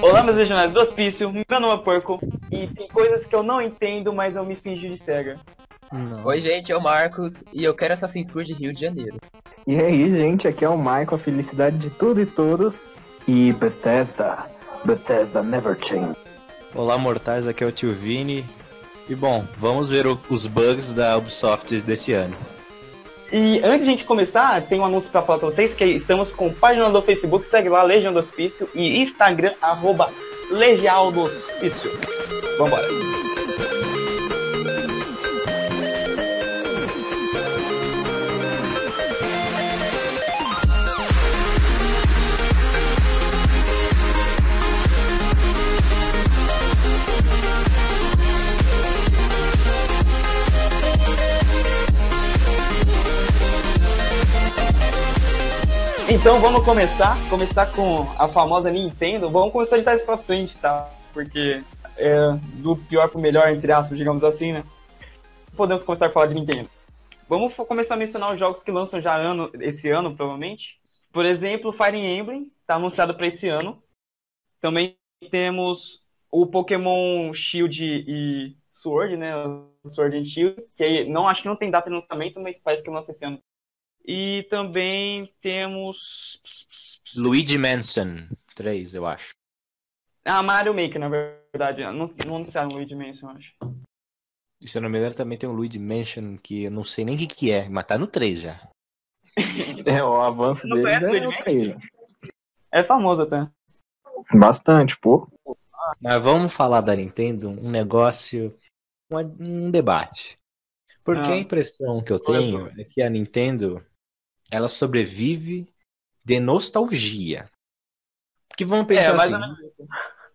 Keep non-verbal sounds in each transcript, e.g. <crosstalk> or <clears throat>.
Olá, meus regionais do hospício, meu nome é Porco e tem coisas que eu não entendo, mas eu me fingi de cega. Não. Oi, gente, eu Marcos e eu quero Assassin's Creed Rio de Janeiro. E aí, gente, aqui é o Michael, a felicidade de tudo e todos. E Bethesda, Bethesda never change. Olá, mortais, aqui é o Tio Vini. E bom, vamos ver o- os bugs da Ubisoft desse ano. E antes de a gente começar, tem um anúncio pra falar pra vocês, que estamos com página do Facebook, segue lá, Legião do Hospício, e Instagram, arroba do Hospício. Vambora. Então vamos começar, começar com a famosa Nintendo. Vamos começar de trás pra frente, tá? Porque é do pior pro melhor, entre aspas, digamos assim, né? Podemos começar a falar de Nintendo. Vamos começar a mencionar os jogos que lançam já ano, esse ano, provavelmente. Por exemplo, Fire Emblem, tá anunciado para esse ano. Também temos o Pokémon Shield e Sword, né? Sword and Shield, que não acho que não tem data de lançamento, mas parece que lança esse ano. E também temos. Luigi Mansion 3, eu acho. Ah, Mario Maker, na verdade. Não, não anunciaram o Luigi Mansion, eu acho. E se eu não me engano, também tem um Luigi Mansion que eu não sei nem o que, que é, mas tá no 3 já. <laughs> É, o avanço Não conhece é o o trailer. É famoso até. Bastante, pô. Mas vamos falar da Nintendo, um negócio, um debate. Porque Ah. a impressão que eu é tenho é que a Nintendo, ela sobrevive de nostalgia. Porque vamos pensar é, mais assim, menos isso.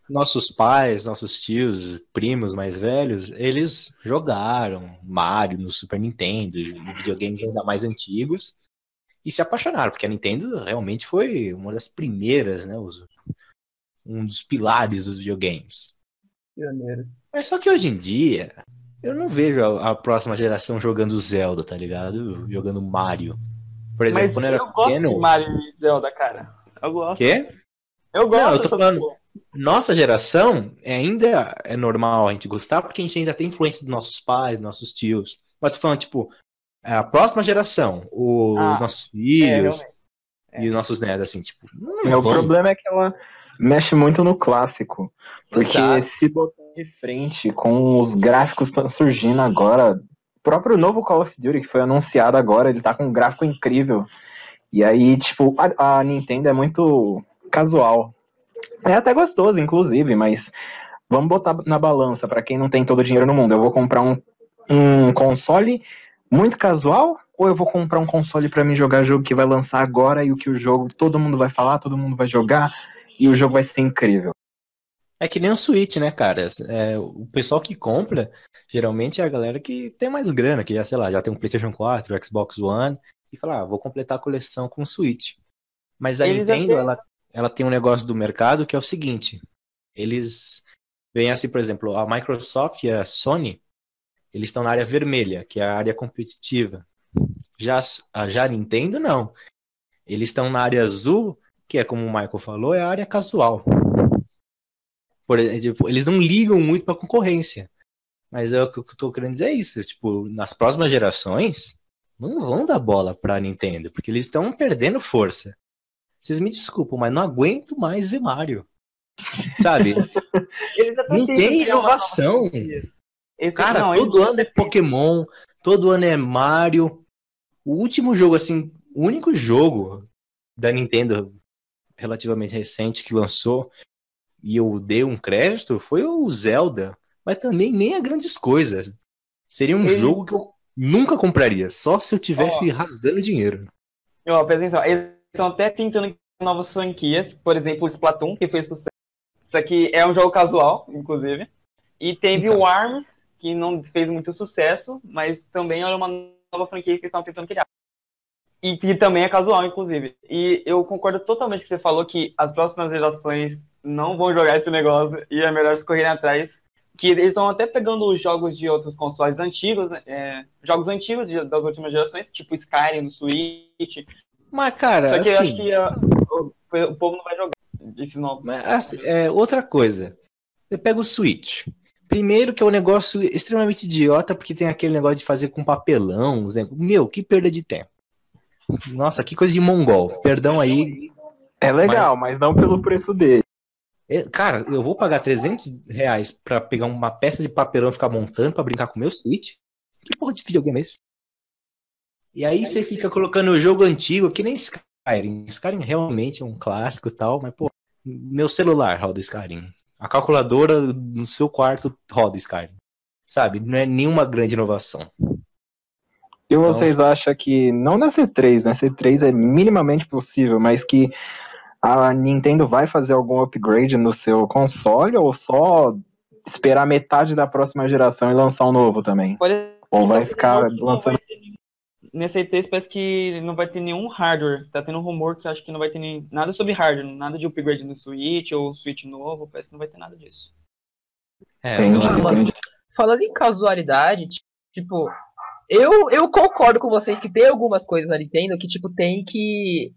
nossos pais, nossos tios, primos mais velhos, eles jogaram Mario no Super Nintendo, videogames ainda mais antigos, e se apaixonaram, porque a Nintendo realmente foi uma das primeiras, né, os- um dos pilares dos videogames. Pioneiro. Mas só que hoje em dia, eu não vejo a, a próxima geração jogando Zelda, tá ligado? Jogando Mario. Por exemplo, Mas quando eu eu era gosto pequeno... de Mario e Zelda, cara. Eu gosto. Quê? Eu gosto Não, eu tô falando- nossa geração é ainda é normal a gente gostar porque a gente ainda tem influência dos nossos pais, dos nossos tios. Mas tô falando, tipo, a próxima geração, os Ah, nossos É, filhos realmente. e os nossos netos, assim, tipo, não É, o problema é que ela mexe muito no clássico. Porque Exato. se botar de frente com os gráficos surgindo agora, o próprio novo Call of Duty que foi anunciado agora, ele tá com um gráfico incrível. E aí, tipo, a, a Nintendo é muito casual. É até gostoso, inclusive, mas vamos botar na balança pra quem não tem todo o dinheiro no mundo. Eu vou comprar um, um console muito casual ou eu vou comprar um console pra mim jogar jogo que vai lançar agora e o que o jogo todo mundo vai falar, todo mundo vai jogar e o jogo vai ser incrível. É que nem o Switch, né, cara? É, o pessoal que compra, geralmente é a galera que tem mais grana, que já, sei lá, já tem um PlayStation 4, Xbox One, e fala, ah, vou completar a coleção com o Switch. Mas a Eles Nintendo, ela, ela tem um negócio do mercado que é o seguinte: eles veem assim, por exemplo, a Microsoft e a Sony, eles estão na área vermelha, que é a área competitiva. Já a, já a Nintendo, não. Eles estão na área azul, que é como o Michael falou, é a área casual. Por exemplo, eles não ligam muito pra concorrência. Mas é o que eu tô querendo dizer é isso. Tipo, nas próximas gerações, não vão dar bola pra Nintendo, porque eles estão perdendo força. Vocês me desculpam, mas não aguento mais ver Mario. Sabe? <laughs> Não tem inovação. Cara, não, todo ano é Pokémon, todo ano é Mario. O último jogo, assim, o único jogo da Nintendo relativamente recente que lançou e eu dei um crédito foi o Zelda. Mas também nem é grandes coisas. Seria um Ele- jogo que eu nunca compraria, só se eu tivesse rasgando dinheiro. Ó, presta atenção. Eles estão até tentando criar novas franquias. Por exemplo, o Splatoon, que fez sucesso. Isso aqui é um jogo casual, inclusive. E teve Então. o ARMS, que não fez muito sucesso, mas também era uma nova franquia que eles estavam tentando criar. E que também é casual, inclusive. E eu concordo totalmente com o que você falou que as próximas gerações não vão jogar esse negócio e é melhor eles correrem atrás. Que eles estão até pegando os jogos de outros consoles antigos, né, é, jogos antigos de- das últimas gerações, tipo Skyrim no Switch, Mas, cara, Só que eu assim, acho que ah, o, o povo não vai jogar esses novos. mas, assim, é, outra coisa. Você pega o Switch. Primeiro que é um negócio extremamente idiota, porque tem aquele negócio de fazer com papelão. nego- Meu, que perda de tempo. Nossa, que coisa de mongol. Perdão aí. É legal, mas não pelo preço dele. É, Cara, eu vou pagar 300 reais pra pegar uma peça de papelão e ficar montando pra brincar com o meu Switch? Que porra de videogame é esse? E aí você fica colocando o jogo antigo, que nem Skyrim. Skyrim realmente é um clássico e tal, mas, pô, meu celular roda Skyrim. A calculadora no seu quarto roda Skyrim. Sabe? Não é nenhuma grande inovação. E vocês acham que, não na C3, né? C3 é minimamente possível, mas que a Nintendo vai fazer algum upgrade no seu console ou só esperar metade da próxima geração e lançar um novo também? Pode Ou vai ficar lançando. Nesse E3 parece que não vai ter nenhum hardware. Tá tendo um rumor que acho que não vai ter nem... nada sobre hardware, nada de upgrade no Switch ou Switch novo. Parece que não vai ter nada disso. É, Entendi, mano. entendi. Falando em casualidade, ti- tipo, eu, eu concordo com vocês que tem algumas coisas na Nintendo que, tipo, tem que.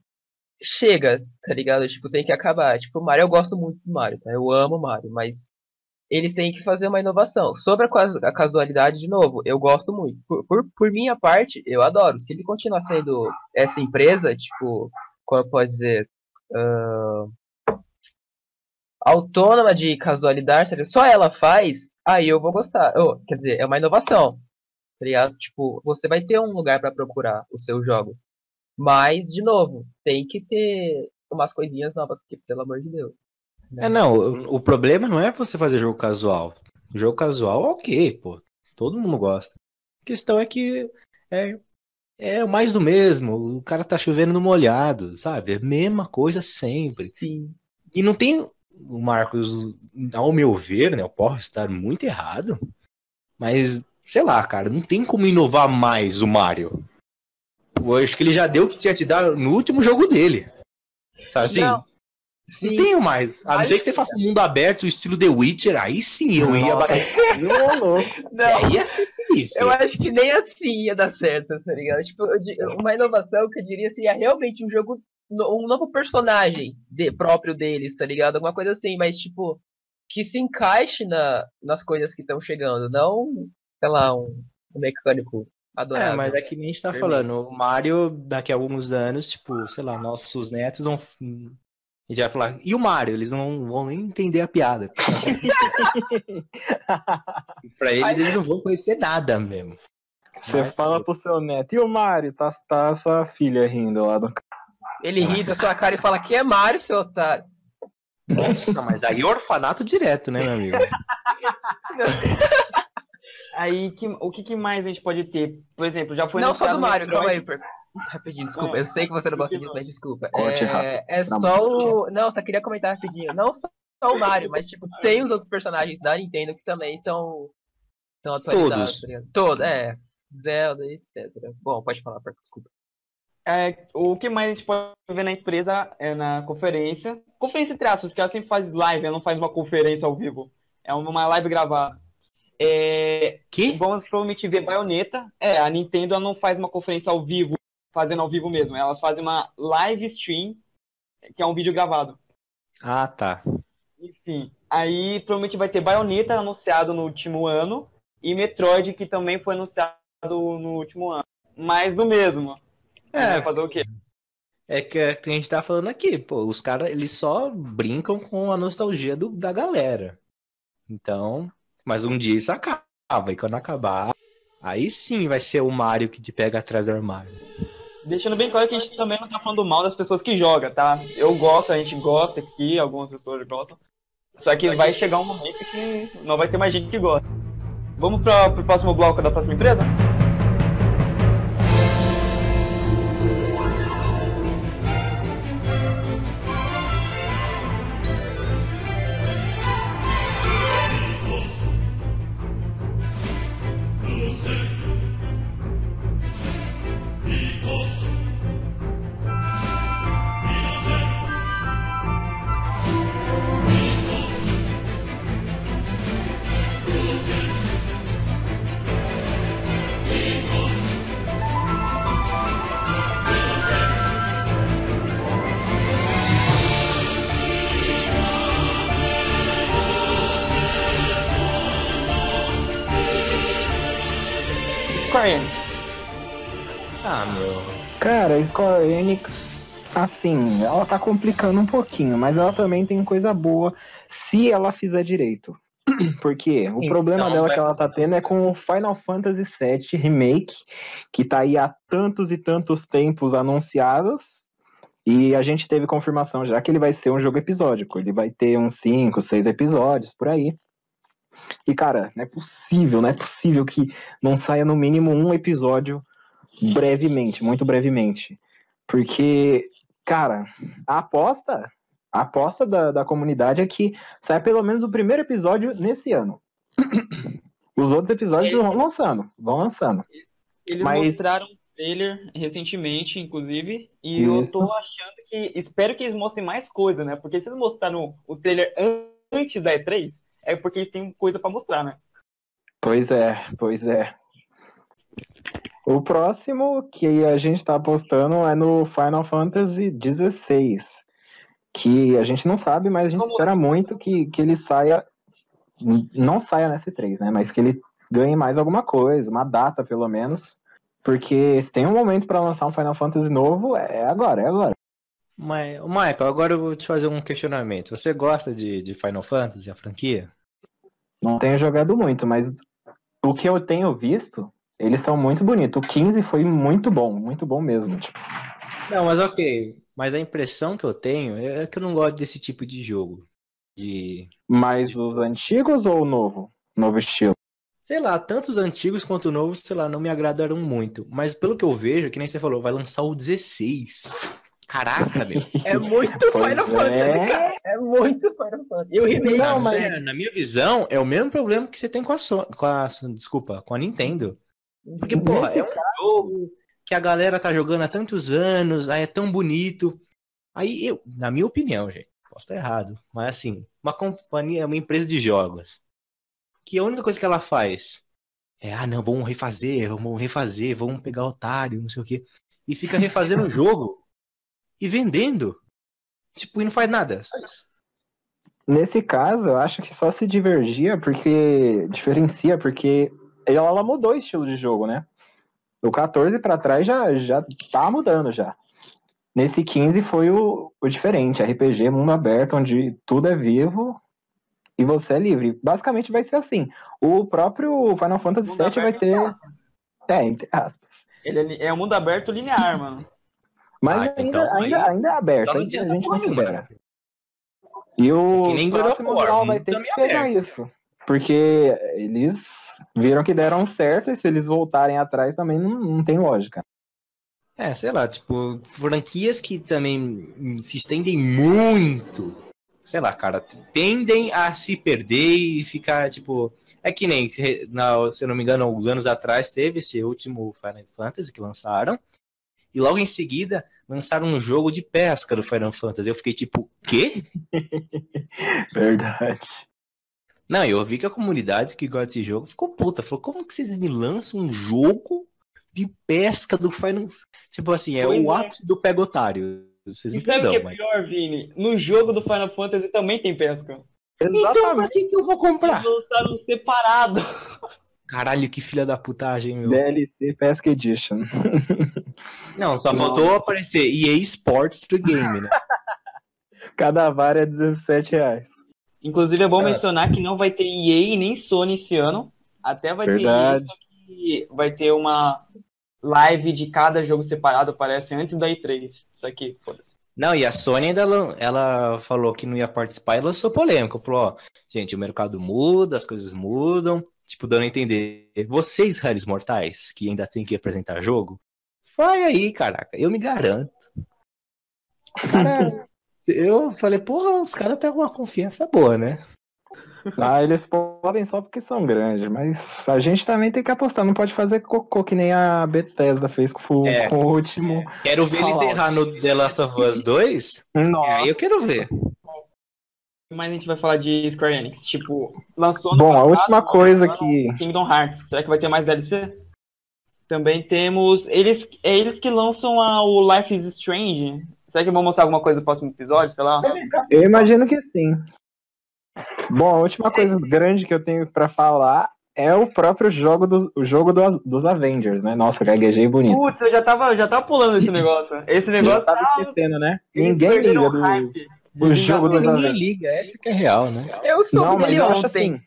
Chega, tá ligado? Tipo, tem que acabar. Tipo, Mario, eu gosto muito do Mario, tá? Eu amo Mario, mas eles têm que fazer uma inovação. Sobre a, cas- a casualidade, de novo, eu gosto muito. Por, por, por minha parte, eu adoro. Se ele continuar sendo essa empresa, tipo, como eu posso dizer, ah, autônoma de casualidade, só ela faz, aí eu vou gostar. Oh, quer dizer, é uma inovação. Tá ligado? Tipo, você vai ter um lugar pra procurar os seus jogos. Mas, de novo, tem que ter umas coisinhas novas, porque, pelo amor de Deus. É, não, o, o problema não é você fazer jogo casual. Jogo casual, ok, pô. Todo mundo gosta. A questão é que é, é o mais do mesmo. O cara tá chovendo no molhado, sabe? É a mesma coisa sempre. Sim. E não tem, o Marcos, ao meu ver, né? Eu posso estar muito errado, mas sei lá, cara, não tem como inovar mais o Mario. Eu acho que ele já deu o que tinha te dar no último jogo dele. Sabe assim? Não. Não tenho mais. A não ser que você faça um mundo aberto, estilo The Witcher, aí sim eu ia bater. Ô, louco. Não. Aí ia ser sinistro. Eu acho que nem assim ia dar certo, tá ligado? Tipo, uma inovação que eu diria seria realmente um jogo, um novo personagem de- próprio deles, tá ligado? Alguma coisa assim, mas tipo, que se encaixe na, nas coisas que estão chegando, não, sei lá, um, um mecânico É, adorável. mas é que nem a gente tá Vermelho. falando. O Mario, daqui a alguns anos, tipo, sei lá, nossos netos vão. A gente vai falar, e o Mario? Eles não vão nem entender a piada. <laughs> pra eles, eles não vão conhecer nada mesmo. Você Mas- fala pro seu neto, e o Mario? Tá, tá sua filha rindo lá do Ele ri da sua cara e fala que é Mario, seu otário. Nossa, mas aí é orfanato direto, né, meu amigo? <laughs> Aí, que- o que, que mais a gente pode ter? Por exemplo, já foi não só do Mario, calma aí, per... rapidinho, desculpa. É. Eu sei que você não gosta disso, mas desculpa. É, rápido. é só o. Não, só queria comentar rapidinho. Não só o Mario, mas tipo, <laughs> tem os outros personagens da Nintendo que também estão estão atualizados. Todos. tá? Todos, é. Zelda, etc. Bom, pode falar, Perco, desculpa. É, o que mais a gente pode ver na empresa é na conferência. Conferência entre aspas, que ela sempre faz live, ela não faz uma conferência ao vivo. É uma live gravada. É, Que? vamos provavelmente ver Bayonetta. É, a Nintendo não faz uma conferência ao vivo, fazendo ao vivo mesmo. Elas fazem uma live stream, que é um vídeo gravado. Ah, tá. Enfim, aí provavelmente vai ter Bayonetta anunciado no último ano e Metroid que também foi anunciado no último ano. Mais do mesmo. É, Vai fazer o quê? É que é que a gente tá falando aqui, pô, os caras, eles só brincam com a nostalgia do- da galera. Então, mas um dia isso acaba, e quando acabar, aí sim vai ser o Mario que te pega atrás do armário. Deixando bem claro que a gente também não tá falando mal das pessoas que jogam, tá? Eu gosto, a gente gosta aqui, algumas pessoas gostam. Só que vai chegar um momento que não vai ter mais gente que gosta. Vamos para pro próximo bloco da próxima empresa? Square Enix? Ah, meu. Cara, Square Enix, assim, ela tá complicando um pouquinho, mas ela também tem coisa boa se ela fizer direito. <clears throat> Porque o Então, problema dela que ela tá tendo é com o Final Fantasy VII Remake, que tá aí há tantos e tantos tempos anunciados. E a gente teve confirmação já que ele vai ser um jogo episódico. Ele vai ter uns 5, 6 episódios por aí. E, cara, não é possível, não é possível que não saia no mínimo um episódio brevemente, muito brevemente. Porque, cara, a aposta, a aposta da, da comunidade é que sai pelo menos o primeiro episódio nesse ano. <coughs> Os outros episódios É. vão lançando, vão lançando. Eles Mas- mostraram um trailer recentemente, inclusive, e eu Isso. tô achando que. Espero que eles mostrem mais coisa, né? Porque se eles mostraram o trailer an- antes da E3, é porque eles têm coisa pra mostrar, né? Pois é, pois é. O próximo que a gente tá apostando é no Final Fantasy XVI. Que a gente não sabe, mas a gente espera muito que, que ele saia. Não saia nessa 3 né? Mas que ele ganhe mais alguma coisa, uma data pelo menos. Porque se tem um momento pra lançar um Final Fantasy novo, é agora, é agora. Mas, Michael, agora eu vou te fazer um questionamento. Você gosta de, de Final Fantasy, a franquia? Não tenho jogado muito, mas o que eu tenho visto, eles são muito bonitos. O 15 foi muito bom, muito bom mesmo. Tipo, Não, mas ok. Mas a impressão que eu tenho é que eu não gosto desse tipo de jogo. De, Mas os antigos ou o novo? Novo estilo? sei lá, tanto os antigos quanto os novos, sei lá, não me agradaram muito. Mas pelo que eu vejo, que nem você falou, vai lançar o 16. Caraca, meu. É muito Pois Final é. Fantasy, cara. É muito Final Fantasy. E o remake. Não, mas- na minha visão, é o mesmo problema que você tem com a Sony, com a, desculpa, com a Nintendo. Porque, porra, é um jogo que a galera tá jogando há tantos anos, aí é tão bonito. Aí eu, na minha opinião, gente, posso estar errado, mas assim, uma companhia, uma empresa de jogos, que a única coisa que ela faz é, ah, não, vamos refazer, vamos refazer, vamos pegar otário, não sei o quê, e fica refazendo o jogo e vendendo. Tipo, e não faz nada, só isso. Nesse caso, eu acho que só se divergia porque. diferencia, porque ela, ela mudou o estilo de jogo, né? Do 14 pra trás já, já tá mudando já. Nesse 15 foi o, o diferente, RPG, mundo aberto, onde tudo é vivo e você é livre. Basicamente vai ser assim. O próprio Final Fantasy VII vai aberto, ter. É, entre aspas. Ele é um mundo aberto linear, mano. Mas Ah, ainda, então ainda, aí- ainda é aberto, ainda a gente considera. né? E o É que nem próximo War, vai ter que pegar aberto. isso. Porque eles viram que deram certo e se eles voltarem atrás também não, não tem lógica. É, sei lá, tipo, franquias que também se estendem muito, sei lá, cara, tendem a se perder e ficar, tipo. É que nem, se na- se eu não me engano, alguns anos atrás teve esse último Final Fantasy que lançaram, e logo em seguida lançaram um jogo de pesca do Final Fantasy. Eu fiquei tipo, quê? <laughs> Verdade. Não, eu vi que a comunidade que gosta desse jogo ficou puta. Falou, como que vocês me lançam um jogo de pesca do Final Tipo assim, é Pois o é. ápice do pega otário. Vocês E me sabe o que é mas... pior, Vini? No jogo do Final Fantasy também tem pesca. Então pra que, que eu vou comprar? Eles lançaram separado. Caralho, que filha da putagem, meu. DLC Pesca Edition. <laughs> Não, só faltou aparecer EA Sports do game, né? <laughs> Cada vara é 17 reais. Inclusive é bom É. mencionar que não vai ter EA nem Sony esse ano. Até vai Verdade. ter EA, vai ter uma live de cada jogo separado, parece, antes da E3. Isso aqui, foda-se. Não, e a Sony ainda ela falou que não ia participar e lançou polêmica. Falou, ó, gente, o mercado muda, as coisas mudam. Tipo, dando a entender. Vocês, raros mortais, que ainda tem que apresentar jogo, vai aí, caraca. Eu me garanto. Cara, eu falei, porra, os caras têm uma confiança boa, né? Ah, eles podem só porque são grandes, mas a gente também tem que apostar. Não pode fazer cocô que nem a Bethesda fez com, o- É. com o último. Quero ver eles Fallout. errar no The Last of Us 2. Nossa. Aí eu quero ver. Mas a gente vai falar de Square Enix. Tipo, lançou no Bom, a passado, última mas coisa que. Kingdom Hearts. Será que vai ter mais DLC? Também temos. Eles, é eles que lançam a, o Life is Strange. Será que vão mostrar alguma coisa no próximo episódio? Sei lá. Eu imagino que sim. Bom, a última coisa grande que eu tenho pra falar é o próprio jogo, do, o jogo do, dos Avengers, né? Nossa, gaguejei bonito. Putz, eu já tava, já tava pulando esse negócio. Esse <laughs> negócio Eu tava tá... esquecendo, né? Ninguém liga do, jogo dos Vingadores. Ninguém Avengers. liga, essa que é real, né? Eu soube Não, mas acho ontem. assim.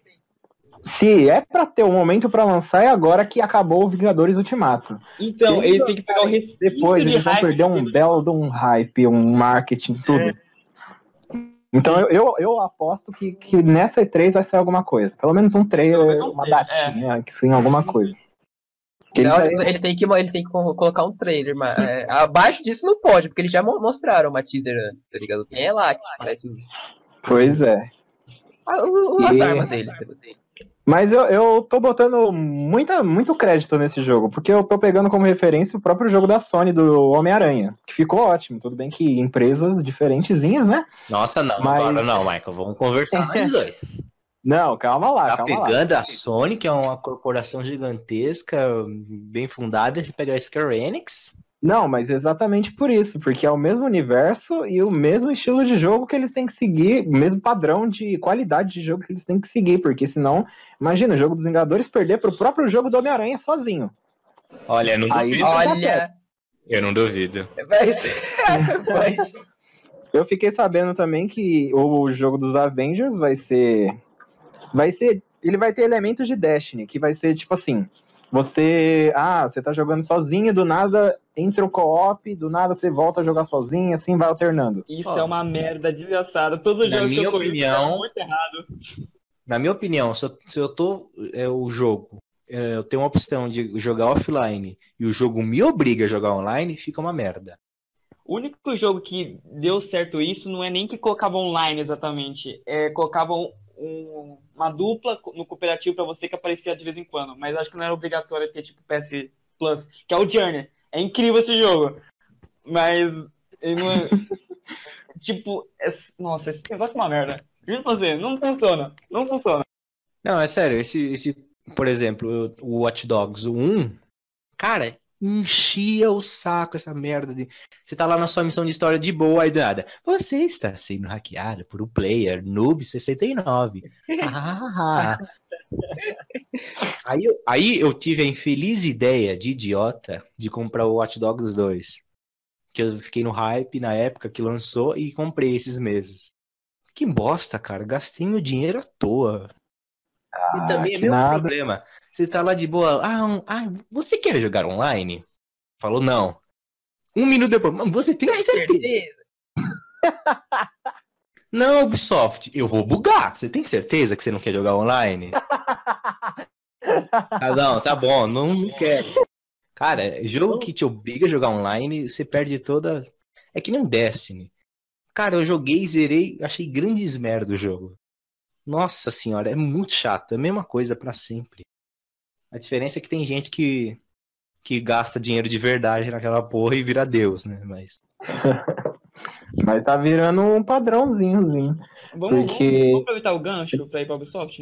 Se é pra ter um momento pra lançar, é agora que acabou o Vingadores Ultimato. Então, eles têm que pegar o resquício Depois de eles vão hype perder um belo de um hype, um marketing, tudo. É. Então eu, eu, eu aposto que, que nessa E3 vai ser alguma coisa. Pelo menos um trailer, um uma trailer, datinha, que sim, alguma coisa. Que eles Não, ele, ele tem que, ele tem que co- colocar um trailer, mas é, abaixo disso não pode, porque eles já mo- mostraram uma teaser antes, tá ligado? Quem é lá que parece Pois é. ah, o- as E- armas deles. tá? Mas eu, eu tô botando muita, muito crédito nesse jogo, porque eu tô pegando como referência o próprio jogo da Sony do Homem-Aranha, que ficou ótimo. Tudo bem que empresas diferentezinhas, né? Nossa, não, Mas- agora não, Michael. Vamos conversar nós <laughs> dois. Não, calma lá, Tá calma lá. pegando a Sony, que é uma corporação gigantesca, bem fundada, e pegar a Square Enix. Não, mas exatamente por isso, porque é o mesmo universo e o mesmo estilo de jogo que eles têm que seguir, o mesmo padrão de qualidade de jogo que eles têm que seguir, porque senão, imagina, o jogo dos Vingadores perder pro próprio jogo do Homem-Aranha sozinho. Olha, eu não Aí- duvido. Olha, Eu não duvido. ser. <laughs> vai ser- Eu fiquei sabendo também que o jogo dos Avengers vai ser. Vai ser. Ele vai ter elementos de Destiny, que vai ser tipo assim. Você. Ah, você tá jogando sozinho, do nada entra o co-op, do nada você volta a jogar sozinho, assim vai alternando. Isso é uma merda desgraçada. Todos os Na jogos que minha eu opinião- deram muito errado. Na minha opinião, se eu, se eu tô. É, o jogo. é, eu tenho uma opção de jogar offline e o jogo me obriga a jogar online, fica uma merda. O único jogo que deu certo isso não é nem que colocavam online exatamente. É, colocavam um- uma dupla no cooperativo pra você que aparecia de vez em quando. Mas acho que não era obrigatório ter tipo PS Plus, que é o Journey. É incrível esse jogo. Mas <laughs> tipo, nossa, esse negócio é uma merda. Juro pra você, não funciona. Não funciona. Não, é sério, esse, esse por exemplo, o Watch Dogs, o 1, cara, enchia o saco essa merda de. Você tá lá na sua missão de história de boa e nada. Você está sendo hackeado por um player noob69. Ah. <laughs> aí, eu, aí eu tive a infeliz ideia de idiota de comprar o Watch Dogs 2. Que eu fiquei no hype na época que lançou e comprei esses meses. Que bosta, cara. Gastei meu dinheiro à toa. E também é meu nada. problema. Você tá lá de boa. Ah, um- ah, você quer jogar online? Falou não. Um minuto depois. "Mas Você tem Tem certeza? certeza? <laughs> Não, Ubisoft. Eu vou bugar. Você tem certeza que você não quer jogar online? <laughs> ah, não, tá bom. Não, não quero. Cara, jogo que te obriga a jogar online, você perde toda. É que nem um Destiny. Cara, eu joguei, zerei, achei grandes merda o jogo. Nossa senhora, é muito chato. É a mesma coisa pra sempre. A diferença é que tem gente que, que gasta dinheiro de verdade naquela porra e vira Deus, né? Mas. <laughs> Mas tá virando um padrãozinhozinho. Vamos, Porque- vamos, aproveitar o gancho pra ir pra Ubisoft?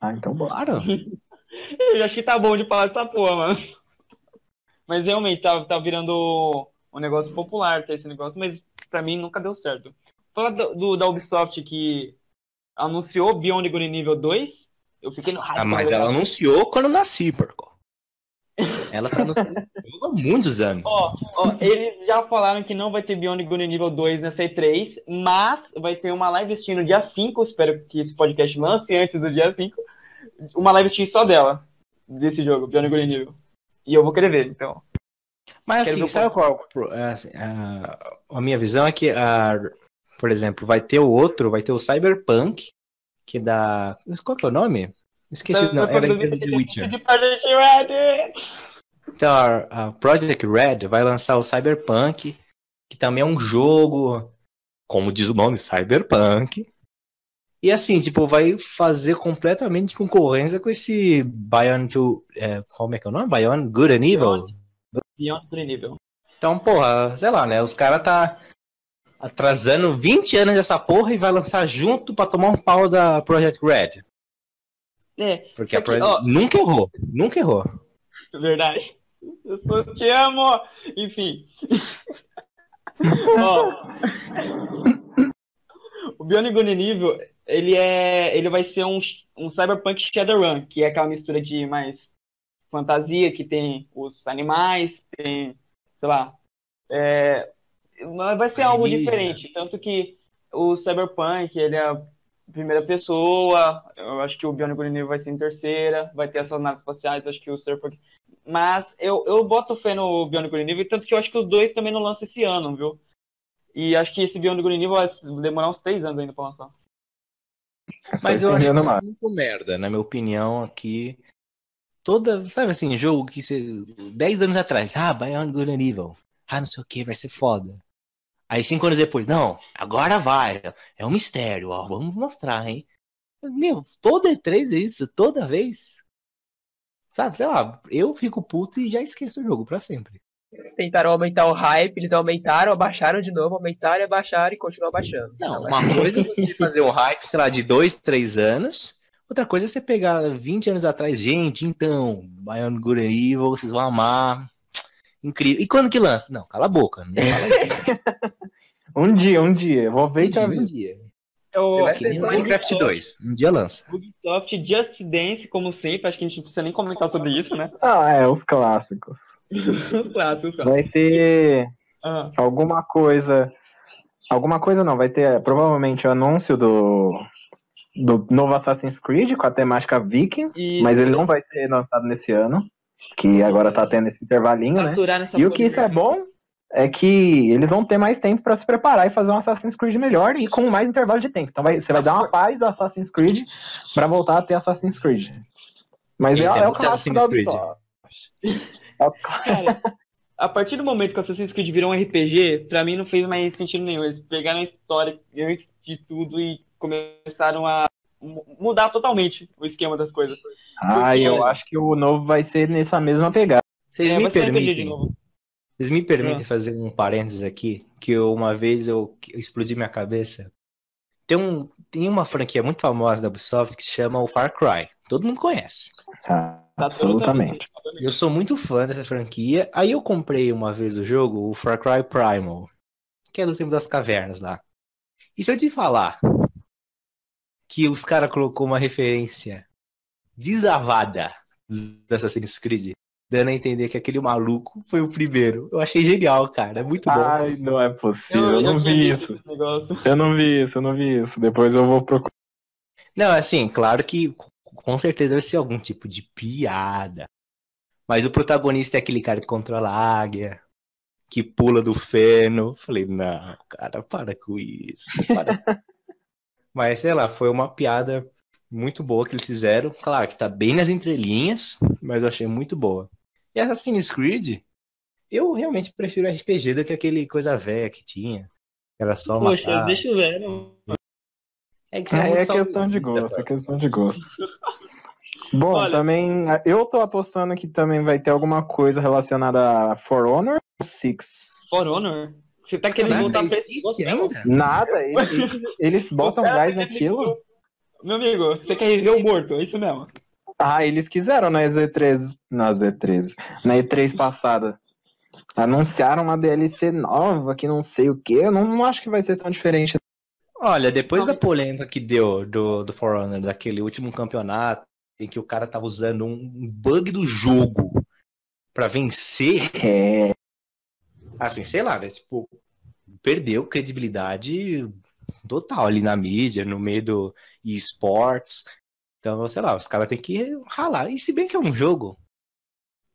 Ah, então bora. Claro. <laughs> Eu acho que tá bom de falar dessa porra, mano. Mas realmente, tá, tá virando um negócio popular ter esse negócio, mas pra mim nunca deu certo. Fala do, do- da Ubisoft que anunciou Beyond Good nível 2, eu fiquei no hype. Ah, mas ela anunciou quando nasci, porco. Ela tá anunciando <laughs> há muitos anos. Ó, ó, eles já falaram que não vai ter Beyond Good nível 2 nessa E3, mas vai ter uma live stream no dia 5, espero que esse podcast lance antes do dia 5, uma live stream só dela, desse jogo, Beyond Good nível. E eu vou querer ver, então. Mas Quero assim, sabe qual pro- é, assim, a, a minha visão é que, a, por exemplo, vai ter o outro, vai ter o Cyberpunk, que dá. Qual que é o nome? Esqueci, não, era a empresa de Witcher. Então, a, Project Red vai lançar o Cyberpunk, que também é um jogo, como diz o nome, Cyberpunk. E assim, tipo, vai fazer completamente concorrência com esse Beyond to, é, como é que é o nome? Beyond Good and Evil? Beyond Good nível. Então, porra, sei lá, né? Os caras tá atrasando 20 anos dessa porra e vai lançar junto pra tomar um pau da Project Red. É, Porque a Project ó, nunca errou, nunca errou. verdade. Eu só te amo. Enfim. <laughs> Ó. O Good nível, ele é, ele vai ser um um Cyberpunk Shadowrun, que é aquela mistura de mais fantasia, que tem os animais, tem, sei lá, é, vai ser algo Alienígena. diferente, tanto que o Cyberpunk, ele é a primeira pessoa, eu acho que o Bionic Commando vai ser em terceira, vai ter as suas naves espaciais, acho que o Cyberpunk... Mas eu, eu boto fé no Bionic Commando, tanto que eu acho que os dois também não lançam esse ano, viu? E acho que esse Bionic Commando vai demorar uns três anos ainda pra lançar. É Mas eu acho mais. muito merda, na minha opinião, aqui. Toda, sabe assim, jogo que você. 10 anos atrás, ah, Bionic Evil. Ah, não sei o que, vai ser foda. Aí cinco anos depois, não, agora vai. É um mistério, ó, vamos mostrar, hein? Meu, toda E3 é isso, toda vez. Sabe, sei lá, eu fico puto e já esqueço o jogo pra sempre. Eles tentaram aumentar o hype, eles aumentaram, abaixaram de novo, aumentaram e abaixaram e continuam abaixando. Não, uma coisa é <laughs> você fazer um hype, sei lá, de dois, três anos. Outra coisa é você pegar 20 anos atrás, gente, então, Bionic Evil, vocês vão amar. Incrível. E quando que lança? Não, cala a boca. Não fala isso. <laughs> Um dia, um dia. Eu vou ver e te Um dia. Eu, nem ser o Minecraft 2. Um dia lança. Ubisoft Just Dance, como sempre, acho que a gente não precisa nem comentar sobre isso, né? Ah, é, os clássicos. <laughs> Os clássicos, cara. Vai ter Ah, alguma coisa. Alguma coisa não, vai ter provavelmente o anúncio do, do novo Assassin's Creed com a temática Viking, e mas ele não vai ser lançado nesse ano, que agora tá tendo esse intervalinho, né? E o que isso é bom é que eles vão ter mais tempo pra se preparar e fazer um Assassin's Creed melhor e com mais intervalo de tempo. Então vai- você vai dar uma paz do Assassin's Creed pra voltar a ter Assassin's Creed. Mas é, é o clássico da. Ubisoft. <laughs> É o Cara, a partir do momento que o Assassin's Creed virou um RPG, pra mim não fez mais sentido nenhum. Eles pegaram a história antes de tudo e começaram a mudar totalmente o esquema das coisas. Ah, eu acho que o novo vai ser nessa mesma pegada. Vocês É, me permitem. Vocês me permitem Ah. fazer um parênteses aqui, que eu, uma vez eu, eu explodi minha cabeça. Tem, um, tem uma franquia muito famosa da Ubisoft que se chama o Far Cry. Todo mundo conhece. Ah, Tá absolutamente. Eu sou muito fã dessa franquia. Aí eu comprei uma vez o jogo, o Far Cry Primal, que é do tempo das cavernas lá. E se eu te falar que os caras colocou uma referência desavada do Assassin's Creed, dando a entender que aquele maluco foi o primeiro. Eu achei genial, cara. É muito bom. Ai, não é possível. Eu, não tinha vi isso. Eu não vi isso, eu não vi isso. Depois eu vou procurar. Não, assim, claro que com certeza vai ser algum tipo de piada. Mas o protagonista é aquele cara que controla a águia, que pula do feno. Falei, não, cara, para com isso. para." <laughs> Mas sei lá, foi uma piada muito boa que eles fizeram. Claro que tá bem nas entrelinhas, mas eu achei muito boa. E Assassin's Creed, eu realmente prefiro RPG do que aquele coisa velha que tinha. Era só Poxa, matar. deixa eu ver. não- É que você é É, questão de gosto, é questão de gosto. Bom, Olha- também eu tô apostando que também vai ter alguma coisa relacionada a For Honor 6. For Honor? Você tá querendo negócio? ainda? Nada, <laughs> eles, eles botam gás naquilo. Meu amigo, você quer rever o morto, é isso mesmo. Ah, eles quiseram na Z3, na Z3, na E3 passada. Anunciaram uma DLC nova que não sei o que. Eu não, não acho que vai ser tão diferente. Olha, depois da polêmica que deu do, do For Honor, daquele último campeonato, em que o cara tava usando um um bug do jogo pra vencer, É, assim, sei lá, né? Tipo, perdeu credibilidade total ali na mídia, no meio do esportes. Então, sei lá, os caras têm que ralar. E se bem que é um jogo.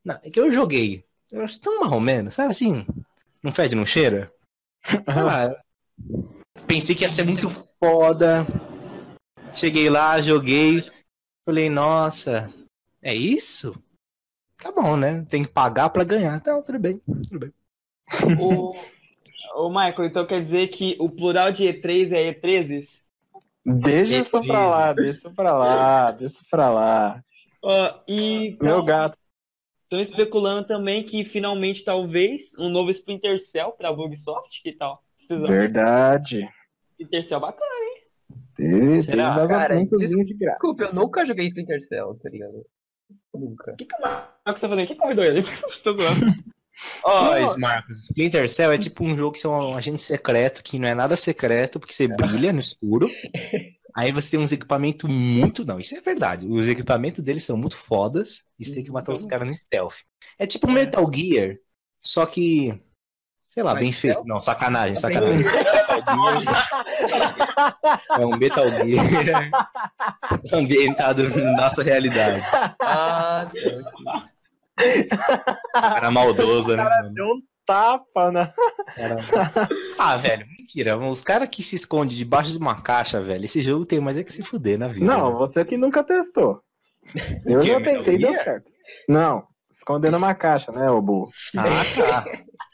Não, é que eu joguei. Eu acho tão marromeno, sabe assim? Não fede, não cheira? Sei lá. Pensei que ia ser muito foda. Cheguei lá, joguei. Falei, nossa, é isso? Tá bom, né? Tem que pagar pra ganhar. Então, tudo bem, tudo bem. O, o Michael, então quer dizer que o plural de E3 é E13? deixa isso pra lá, deixa isso pra lá, deixa isso pra lá. Ó, e Meu gato. estão especulando também que finalmente talvez um novo Splinter Cell pra Ubisoft, que tal? Precisa. Verdade. Splinter Cell bacana. Tem, Será? tem vazamentozinho de graça. Desculpa, eu nunca joguei Splinter Cell, tá ligado? Nunca. O que, que o Marcos tá fazendo? O que, que é o doido? <laughs> Tô zoando. Ó, Mas, Marcos, Splinter Cell é tipo um jogo que é um agente secreto, que não é nada secreto, porque você brilha no escuro. <laughs> Aí você tem uns equipamentos muito. Não, isso é verdade. Os equipamentos deles são muito fodas e você tem que matar os caras no stealth. É tipo um Metal Gear, só que. Sei lá, Mas bem feito. Não, sacanagem, Tá sacanagem. <laughs> É um Metal Gear <laughs> ambientado na nossa realidade. Ah, Cara maldoso, né? mano? Deu um tapa, né? Cara- <laughs> Ah, velho, mentira. Os caras que se escondem debaixo de uma caixa, velho, esse jogo tem mais é que se fuder na vida. Não, você que nunca testou. Eu quê, já Metal tentei e deu certo. Não, esconder numa caixa, né, ô burro? Ah, tá.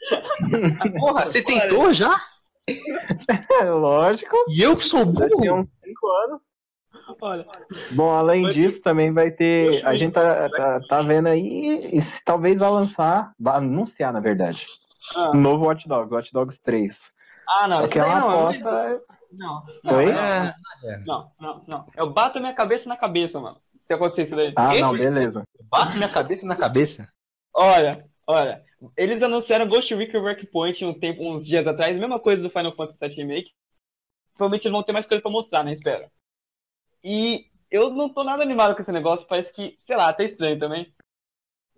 <laughs> Porra, você tentou já? É <laughs> lógico. E eu que sou Já tinha burro? uns 5 anos. Olha, Bom, além Mas- disso, também vai ter. A gente tá, tá, tá vendo aí. E se talvez vai lançar. Vai anunciar, na verdade. ah, Um novo Watch Dogs, Watch Dogs 3. ah, não, Só que é uma não, aposta. Não, não, Oi? não, É, não, não, não. Eu bato a minha cabeça na cabeça, mano. Se acontecer isso daí. Ah, não, beleza. bato minha cabeça na cabeça. Olha, olha. Eles anunciaram Ghost Recon Breakpoint um tempo, uns dias atrás, mesma coisa do Final Fantasy VII Remake. Provavelmente eles vão ter mais coisa pra mostrar, né? Espero. E eu não tô nada animado com esse negócio, parece que, sei lá, até estranho também.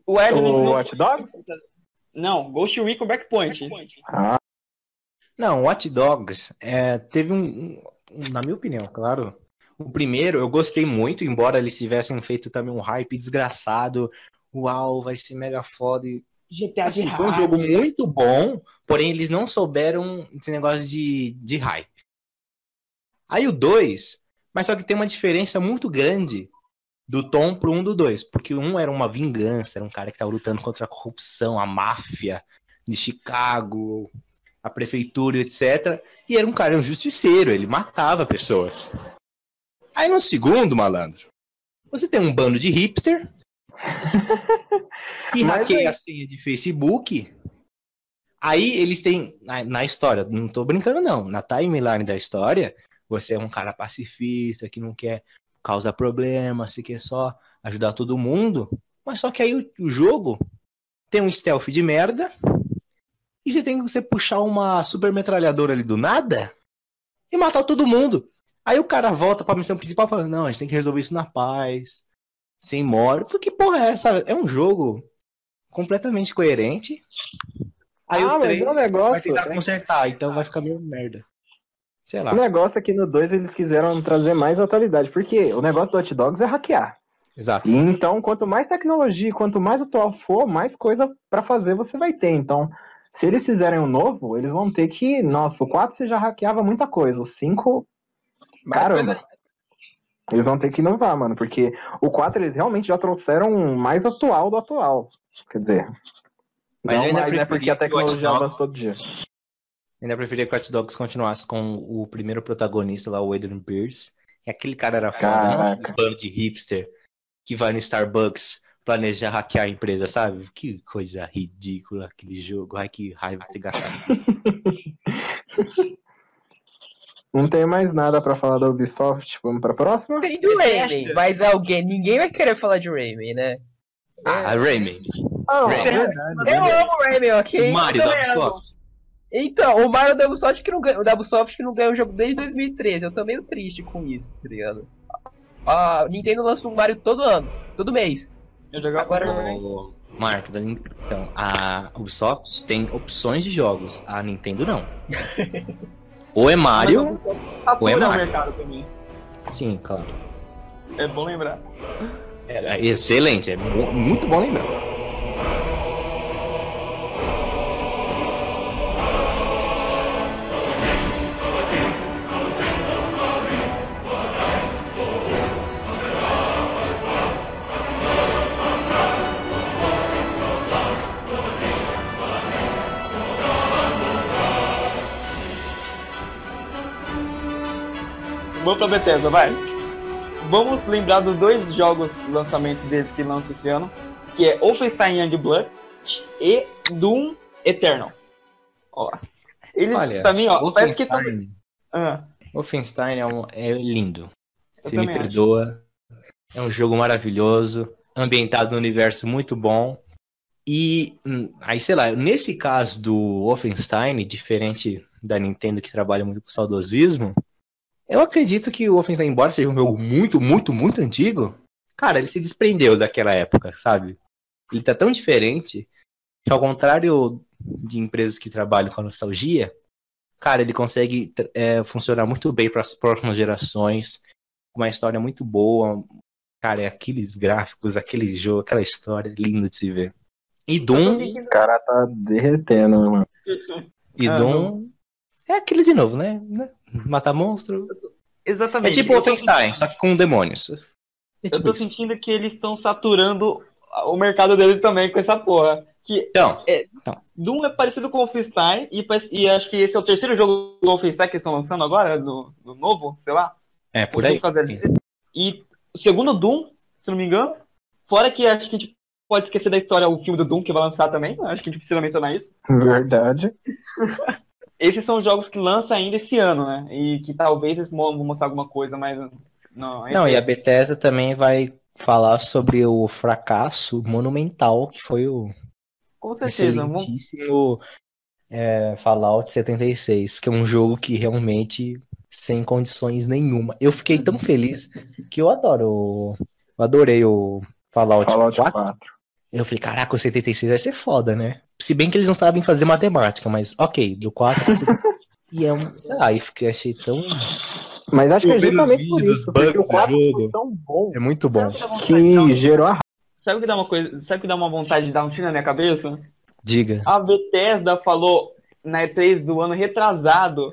O Ed O Watch Dogs? Não, Ghost Recon Breakpoint. Ah, Não, Watch Dogs é, teve um, um- Na minha opinião, claro. O primeiro eu gostei muito, embora eles tivessem feito também um hype desgraçado. Uau, vai ser mega foda. E, GTA assim, foi um jogo muito bom, porém eles não souberam esse negócio de, de hype. Aí o 2, mas só que tem uma diferença muito grande do Tom pro 1 um do 2, porque um era uma vingança, era um cara que tava lutando contra a corrupção, a máfia de Chicago, a prefeitura, etc. E era um cara, um justiceiro, ele matava pessoas. Aí no segundo, malandro, você tem um bando de hipster <laughs> e hackeia aí- a senha de Facebook. Aí eles têm, na, na história, não tô brincando não, na timeline da história, você é um cara pacifista que não quer causar problema, você quer só ajudar todo mundo. Mas só que aí o, o jogo tem um stealth de merda e você tem que você puxar uma super metralhadora ali do nada e matar todo mundo. Aí o cara volta pra missão principal falando, não, a gente tem que resolver isso na paz, sem morte. Eu falei, que porra é essa? É um jogo completamente coerente. Aí ah o mas 3 é um vai negócio. tentar consertar, então vai ficar meio merda. Sei lá. O negócio é que no 2 eles quiseram trazer mais atualidade. Porque o negócio do Hot Dogs é hackear. Exato. E então, quanto mais tecnologia, quanto mais atual for, mais coisa pra fazer você vai ter. Então, se eles fizerem um novo, eles vão ter que. Nossa, o 4 você já hackeava muita coisa. O 5. Mais Caramba. coisa- Eles vão ter que inovar, mano. Porque o 4 eles realmente já trouxeram um mais atual do atual. Quer dizer. Mas não ainda mais é preferia porque a tecnologia avança todo dia. Ainda preferia que o Hot Dogs continuasse com o primeiro protagonista lá, o Adrian Pierce. E aquele cara era foda, Caraca. um bando de hipster que vai no Starbucks planejar hackear a empresa, sabe? Que coisa ridícula aquele jogo. Ai, que raiva de ter gastado. <laughs> Não tem mais nada pra falar da Ubisoft. Vamos pra próxima? Tem do Rayman, mas alguém, ninguém vai querer falar de Rayman, né? Ah, Rayman. Ah, Rayman. é. Eu amo o Rayman, ok? Mario da. Ubisoft. Então, o Mario da Ubisoft que não ganha, o da Ubisoft que não ganha o jogo desde 2013. Eu tô meio triste com isso, tá ligado? A Nintendo lança um Mario todo ano, todo mês. Eu jogava Agora- Ô, Marco, então, a Ubisoft tem opções de jogos, a Nintendo não. <laughs> Ou é Mario, Satura Ou é o Mario. mercado também. sim, claro. É bom lembrar. É excelente, é mu- muito bom lembrar. Vamos pra Bethesda, vai. Vamos lembrar dos dois jogos lançamentos deles que lançam esse ano, que é Wolfenstein Youngblood e Doom Eternal. Ó. Eles, Olha, pra mim, ó, parece que tão... Wolfenstein, Ah, Wolfenstein é, um- é lindo. Eu Você me também acho. perdoa. É um jogo maravilhoso, ambientado num universo muito bom. E hum, aí, sei lá, nesse caso do Wolfenstein, diferente da Nintendo que trabalha muito com saudosismo, Eu acredito que o Wolfenstein, embora seja um jogo muito, muito, muito antigo, cara, ele se desprendeu daquela época, sabe? Ele tá tão diferente que, ao contrário de empresas que trabalham com a nostalgia, cara, ele consegue é, funcionar muito bem para as próximas gerações, com uma história muito boa. Cara, é aqueles gráficos, aquele jogo, aquela história, lindo de se ver. E Doom, O cara tá derretendo, mano. e Ah, Doom é aquele de novo, né? Né? Matar monstro. É Exatamente. tipo eu tô Wolfenstein, só que com demônios. É Eu tipo tô isso. sentindo que eles estão saturando o mercado deles também com essa porra. Que Então, Doom é parecido com o Wolfenstein, e, e acho que esse é o terceiro jogo do Wolfenstein que eles estão lançando agora, do, do novo, sei lá. é por aí. E o segundo Doom, se não me engano. Fora que acho que a gente pode esquecer da história, o filme do Doom que vai lançar também. Acho que a gente precisa mencionar isso. Verdade. <laughs> Esses são jogos que lançam ainda esse ano, né? E que talvez eles vão mostrar alguma coisa, mas. Não, Não, e a Bethesda também vai falar sobre o fracasso monumental que foi o Com certeza. Vamos... excelentíssimo é, Fallout 76, que é um jogo que realmente sem condições nenhuma. Eu fiquei tão feliz que eu adoro, o- eu adorei o Fallout, Fallout 4. 4. Eu falei, caraca, o 76 vai ser foda, né? Se bem que eles não sabem fazer matemática, mas ok, do 4 pro 76. <laughs> E é um, sei lá, eu fiquei, achei tão. Mas acho que é Eu vendo os justamente por isso, porque o 4 do jogo. foi tão bom É muito bom. que gerou a Sabe o que dá uma coisa? Sabe o que dá uma vontade de dar um tiro na minha cabeça? Diga. A Bethesda falou na E3 do ano retrasado.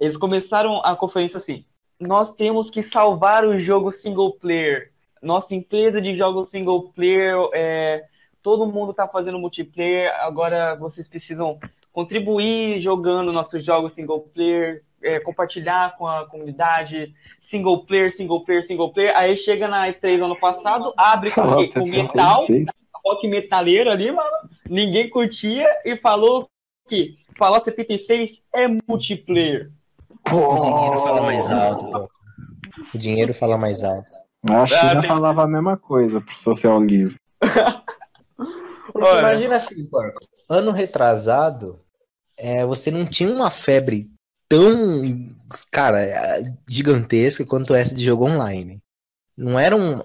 Eles começaram a conferência assim: Nós temos que salvar o jogo single player. Nossa empresa de jogos single player, é, todo mundo tá fazendo multiplayer. Agora vocês precisam contribuir jogando nossos jogos single player, é, compartilhar com a comunidade. Single player, single player, single player. Aí chega na E3 ano passado, abre com, o quê? com metal rock metaleiro ali, mano. Ninguém curtia e falou que Fallout 76 é multiplayer. O dinheiro fala mais alto, pô. O dinheiro fala mais alto. Acho que já falava a mesma coisa pro socialismo. <laughs> Olha. imagina assim, porco. Ano retrasado, é, você não tinha uma febre tão, cara, gigantesca quanto essa de jogo online. Não era um.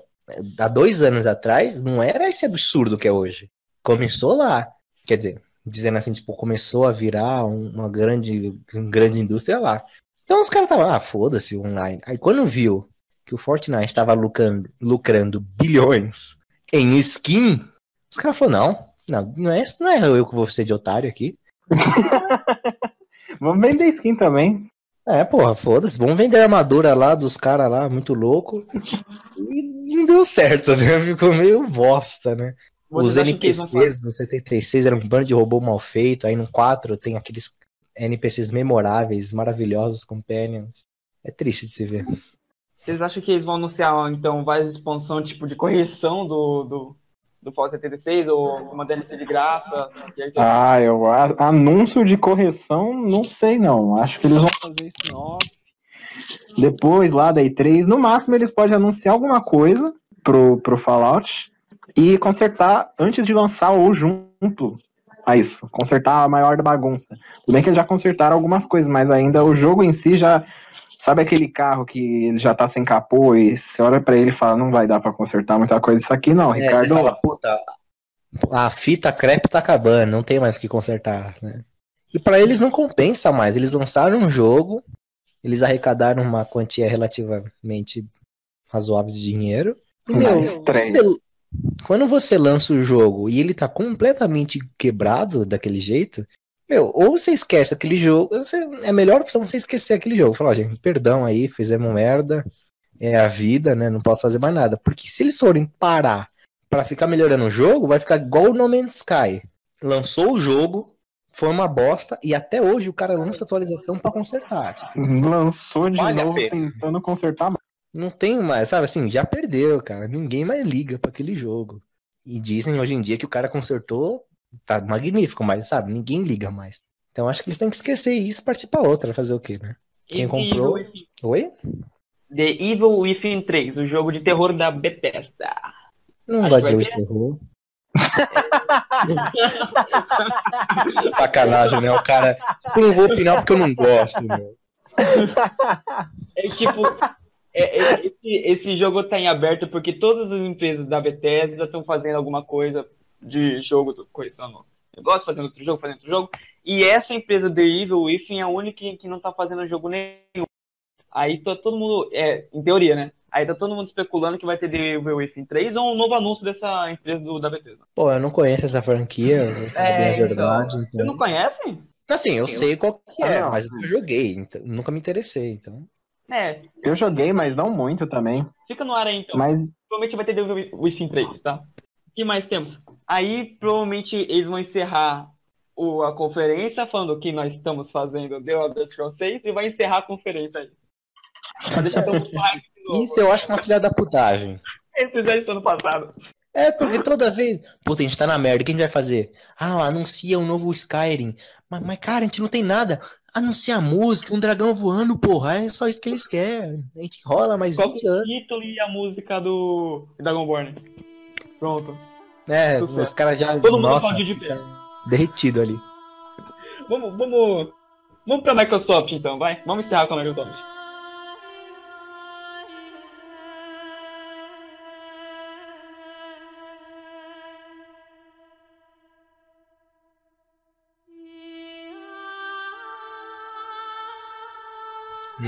Há dois anos atrás, não era esse absurdo que é hoje. Começou lá. Quer dizer, dizendo assim, tipo, começou a virar um- uma grande, uma grande indústria lá. Então os caras estavam, ah, foda-se online. Aí quando viu que o Fortnite estava lucrando, lucrando bilhões em skin, os caras falaram, não, não, não é, não é eu que vou ser de otário aqui. <laughs> Vamos vender skin também. É, porra, foda-se, vamos vender a armadura lá dos caras lá, muito louco. E não deu certo, né? <laughs> Ficou meio bosta, né? Vocês Os NPCs do 76 eram um bando de robô mal feito, aí no 4 tem aqueles NPCs memoráveis, maravilhosos, companions. É triste de se ver. Vocês acham que eles vão anunciar, então, várias expansões, tipo, de correção do, do, do Fallout 76, ou uma DLC de graça? Ah, eu anúncio de correção, não sei não. Acho que eles vão fazer isso off. Depois lá da E3, no máximo eles podem anunciar alguma coisa pro, pro Fallout e consertar antes de lançar ou junto a isso. Consertar a maior bagunça. Tudo bem que eles já consertaram algumas coisas, mas ainda o jogo em si já. Sabe aquele carro que ele já tá sem capô e você olha pra ele e fala, não vai dar pra consertar muita coisa isso aqui não, É, Ricardo. fala, puta, a fita crepe tá acabando, não tem mais o que consertar, né? E pra eles não compensa mais. Eles lançaram um jogo, eles arrecadaram uma quantia relativamente razoável de dinheiro. E, meu, você- quando você lança o jogo e ele tá completamente quebrado daquele jeito, meu, ou você esquece aquele jogo, você- é a melhor opção você esquecer aquele jogo. Falar, gente, perdão aí, fizemos merda, é a vida, né? Não posso fazer mais nada. Porque se eles forem parar pra ficar melhorando o jogo, vai ficar igual o No Man's Sky. Lançou o jogo, foi uma bosta, e até hoje o cara lança atualização pra consertar. Tipo, Lançou de Vale novo tentando consertar não tem mais, sabe assim, já perdeu, cara. Ninguém mais liga pra aquele jogo. E dizem hoje em dia que o cara consertou, tá magnífico, mas sabe, ninguém liga mais. Então acho que eles têm que esquecer isso e partir pra outra, fazer o quê, né? Quem comprou- Within- Oi? The Evil Within 3, o jogo de terror da Bethesda. Não Acho gosto de terror. <laughs> Sacanagem, né? O cara. Eu não vou opinar porque eu não gosto, meu. É tipo, é- é- esse, esse jogo tá em aberto porque todas as empresas da Bethesda estão fazendo alguma coisa de jogo, coisando negócio, fazendo outro jogo, fazendo outro jogo. E essa empresa, The Evil Within, é a única que, não tá fazendo jogo nenhum. Aí tá todo mundo, é, em teoria, né? Aí tá todo mundo especulando que vai ter The Evil Within 3 ou um novo anúncio dessa empresa do, da Bethesda. Pô, eu não conheço essa franquia, É, bem a então. verdade. Você Então... não conhece? Assim, eu sei qual que Ah, é, não. mas eu nunca joguei, então, nunca me interessei, então. É, Eu joguei, mas não muito também. fica no ar aí então. Mas Provavelmente vai ter The Evil Within 3, tá? O que mais temos? Aí provavelmente eles vão encerrar o, a conferência falando que nós estamos fazendo The Elder Scrolls 6 e vai encerrar a conferência aí. Pra deixar todo mundo hype de novo. Isso eu acho uma filha da putagem. Eles fizeram isso ano passado. É, porque toda vez. Puta, a gente tá na merda, o que a gente vai fazer? Ah, anuncia um novo Skyrim. Mas, mas, cara, a gente não tem nada. Anuncia a música, um dragão voando, porra. É só isso que eles querem. A gente rola mais Qual 20 que é o anos. título e a música do Dragonborn? Pronto. É, Sucesso. os caras já. Todo mundo nossa, de pé. derretido ali. Vamos, vamos, vamos pra Microsoft então, vai? Vamos encerrar com a Microsoft.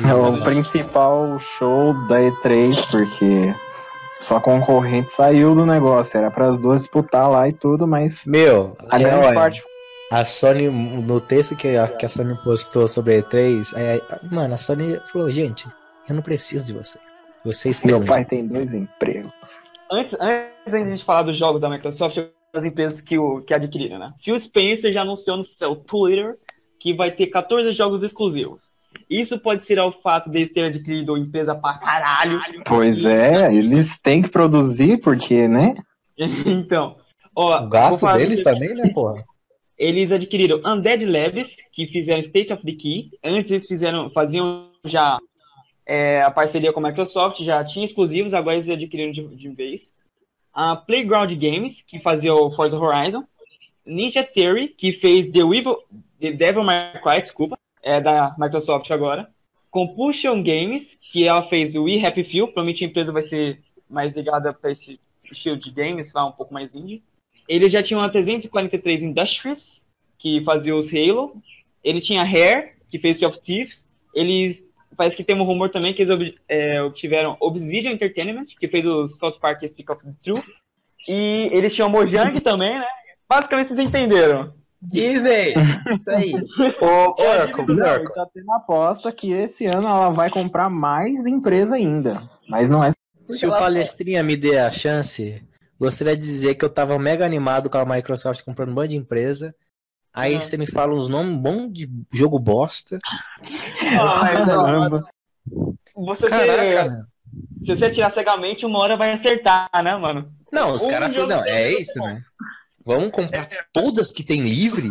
é o principal show da E3, porque só concorrente saiu do negócio. Era para as duas disputar lá e tudo, mas Meu, a é, grande olha, parte a Sony, no texto que a, que a Sony postou sobre a E3, é, mano, a Sony falou, gente, eu não preciso de vocês. Vocês meu precisam pai tem dois empregos. Antes, antes de a gente falar dos jogos da Microsoft, as empresas que, o, que adquiriram, né? Phil Spencer já anunciou no seu Twitter que vai ter 14 jogos exclusivos. Isso pode ser ao fato deles terem adquirido empresa pra caralho. Pois é, eles têm que produzir, porque, né? <laughs> então, ó, O gasto deles também, né, porra? Eles adquiriram Undead Labs, que fizeram State of Decay. Antes eles fizeram, faziam já é, a parceria com a Microsoft, já tinha exclusivos, agora eles adquiriram de, de vez. A Playground Games, que fazia o Forza Horizon. Ninja Theory, que fez The, Evil, The Devil May Cry, desculpa, é da Microsoft agora. Compulsion Games, que ela fez o We Happy Few, provavelmente a empresa vai ser mais ligada para esse estilo de games, lá um pouco mais indie. Ele já tinha uma 343 Industries, que fazia os Halo. Ele tinha Hair, que fez Sea of Thieves. Eles, parece que tem um rumor também que eles ob- é, obtiveram Obsidian Entertainment, que fez o South Park Stick of the Truth. E eles tinham Mojang também, né? Basicamente vocês entenderam. Disney! Isso aí. <laughs> Ô, porco, porco. tá tendo aposta que esse ano ela vai comprar mais empresa ainda. Mas não é. Se o Palestrinha me der a chance, gostaria de dizer que eu tava mega animado com a Microsoft comprando um monte de empresa. Aí você me fala uns nomes bons de jogo bosta. Ah, mas, ó, Caramba. você, Caraca, né? se você atirar cegamente, uma hora vai acertar, né, mano? Não, os Um caras não, é isso, bom. né? Vamos comprar todas que tem livre,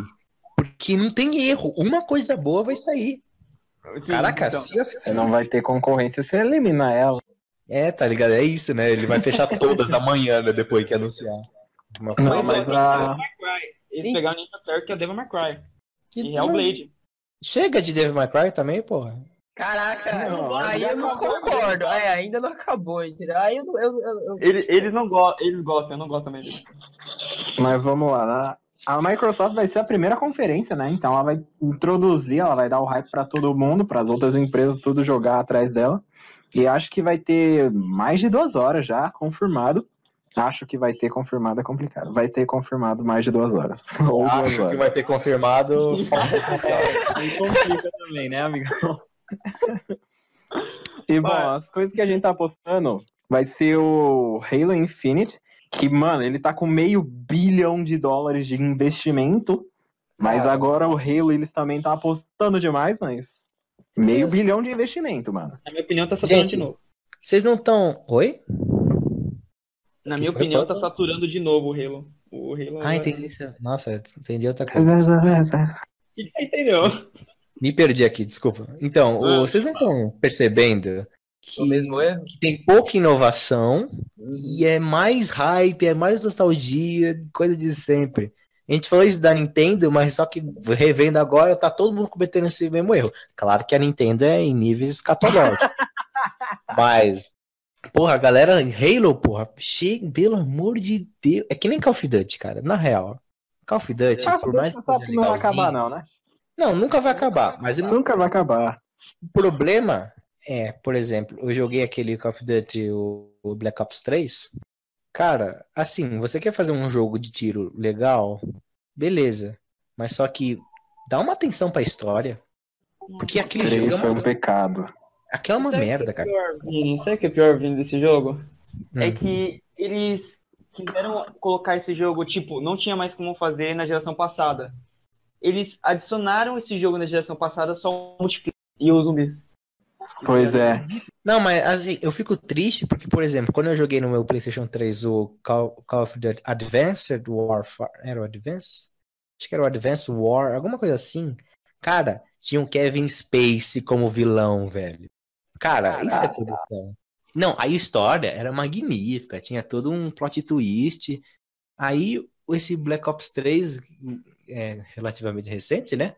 porque não tem erro. Uma coisa boa vai sair. Sim, Caraca, então. se a- Você não vai ter concorrência, você elimina ela. É, tá ligado? É isso, né? Ele vai fechar <laughs> todas amanhã, né? Depois que anunciar. Uma Não, Mas, a- Devil May Cry. Eles Sim. pegaram o Ninja Theory, que é o Devil May Cry. E Não, Hellblade. Chega de Devil May Cry também, porra. Caraca, Não, aí já eu não concordo. É, ainda não acabou, entendeu? Aí eu, eu, eu, eu- Eles, eles não gostam, eles gostam, eu não gosto também deles. Mas vamos lá. né? A Microsoft vai ser a primeira conferência, né? Então ela vai introduzir, ela vai dar o hype pra todo mundo, para as outras empresas tudo jogar atrás dela. E acho que vai ter mais de duas horas já confirmado. Acho que vai ter confirmado é complicado. Vai ter confirmado mais de duas horas. <laughs> Ou duas Acho que horas. vai ter confirmado. <laughs> falta confiar. Aí complica também, né, amigão? E bom, as coisas que a gente tá apostando vai ser o Halo Infinite, que, mano, ele tá com meio bilhão de dólares de investimento. Mas Cara. agora o Halo eles também tá apostando demais, mas. Meio Isso. bilhão de investimento, mano. Na minha opinião, tá saturando Gente, de novo. Vocês não estão. Oi? Na que minha opinião, Paulo? tá saturando de novo o Halo. O Halo Ah, é- entendi isso. Nossa, entendi outra coisa. <laughs> Entendeu? Me perdi aqui, desculpa. Então, Ah. vocês não estão percebendo que, mesmo erro. que tem pouca inovação e é mais hype, é mais nostalgia, coisa de sempre. A gente falou isso da Nintendo, mas só que revendo agora, tá todo mundo cometendo esse mesmo erro. Claro que a Nintendo é em níveis escatológicos. <laughs> mas, porra, a galera, Halo, porra, chega, pelo amor de Deus. É que nem Call of Duty, cara, na real. Call of Duty, Ah, por mais que não vai acabar, não, né? Não, nunca vai acabar. Mas ele- Nunca vai acabar. o problema é, por exemplo, eu joguei aquele Call of Duty, o, o Black Ops 3. Cara, assim, você quer fazer um jogo de tiro legal? Beleza. Mas só que dá uma atenção pra história. Porque aquele jogo Três é foi uma, um pecado. aquilo é uma Sabe o que merda, é cara. pior, Vini? Sabe o que é pior, Vini, desse jogo? É Hum. que eles quiseram colocar esse jogo, tipo, não tinha mais como fazer na geração passada. Eles adicionaram esse jogo na geração passada só o multiplayer e o zumbi. Pois é. Não, mas assim, eu fico triste porque, por exemplo, quando eu joguei no meu PlayStation 3 o Call, Call of Duty Advanced Warfare, era o Advance? Acho que era o Advanced War, alguma coisa assim. Cara, tinha o Kevin Spacey como vilão, velho. Cara, isso é Caraca. produção. Não, a história era magnífica, tinha todo um plot twist. Aí, esse Black Ops 3, é relativamente recente, né?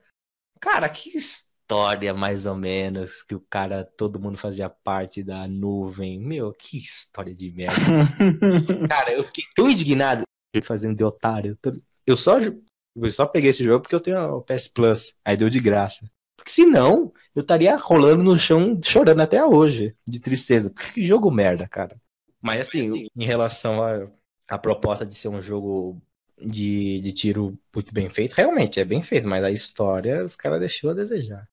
Cara, que história mais ou menos que o cara, todo mundo fazia parte da nuvem. Meu, que história de merda. <laughs> Cara, eu fiquei tão indignado fazendo de otário. Eu só, eu só peguei esse jogo porque eu tenho o PS Plus. Aí deu de graça. Porque senão, eu estaria rolando no chão chorando até hoje, de tristeza. Que jogo merda, cara. Mas assim, em relação à à proposta de ser um jogo de, de tiro muito bem feito, realmente é bem feito, mas a história os caras deixou a desejar.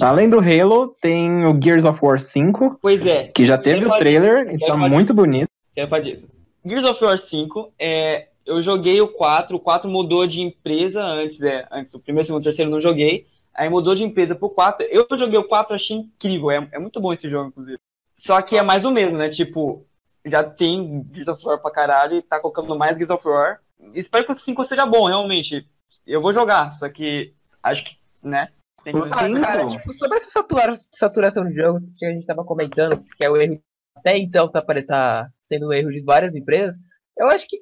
Além do Halo, tem o Gears of War 5, Pois é, que já teve o trailer e tá muito bonito. é pra disso. Gears of War 5, é, eu joguei o 4, o 4 mudou de empresa antes, é, antes o primeiro, segundo, terceiro eu não joguei, aí mudou de empresa pro 4, eu joguei o 4, achei incrível, é, é muito bom esse jogo, inclusive. Só que é mais o mesmo, né, tipo, já tem Gears of War pra caralho e tá colocando mais Gears of War. Espero que o 5 seja bom, realmente. Eu vou jogar, só que acho que, né, tem que... Ah, Sim, cara, tipo, sobre essa satura- saturação de jogo que a gente tava comentando, que é o erro até então tá, tá sendo um erro de várias empresas, eu acho que,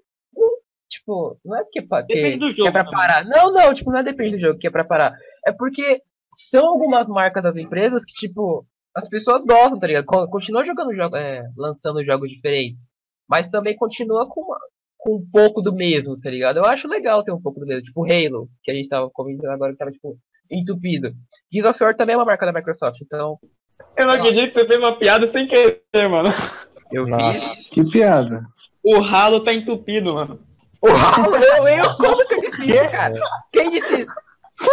tipo, não é que, do que é jogo pra também. parar. Não, não, tipo, não é depende do jogo que é pra parar. É porque são algumas marcas das empresas que, tipo, as pessoas gostam, tá ligado? Con- Continua jogando jogo, é, lançando jogos diferentes. Mas também continua com, uma- com um pouco do mesmo, tá ligado? Eu acho legal ter um pouco do mesmo. Tipo Halo, que a gente tava comentando agora que tava, tipo, entupido. Gears of War também é uma marca da Microsoft, então Eu não acredito que você fez uma piada sem querer, mano. eu Nossa. fiz. Que piada. O ralo tá entupido, mano. O Halo, eu, eu, como que eu disse isso, cara? Quem disse isso?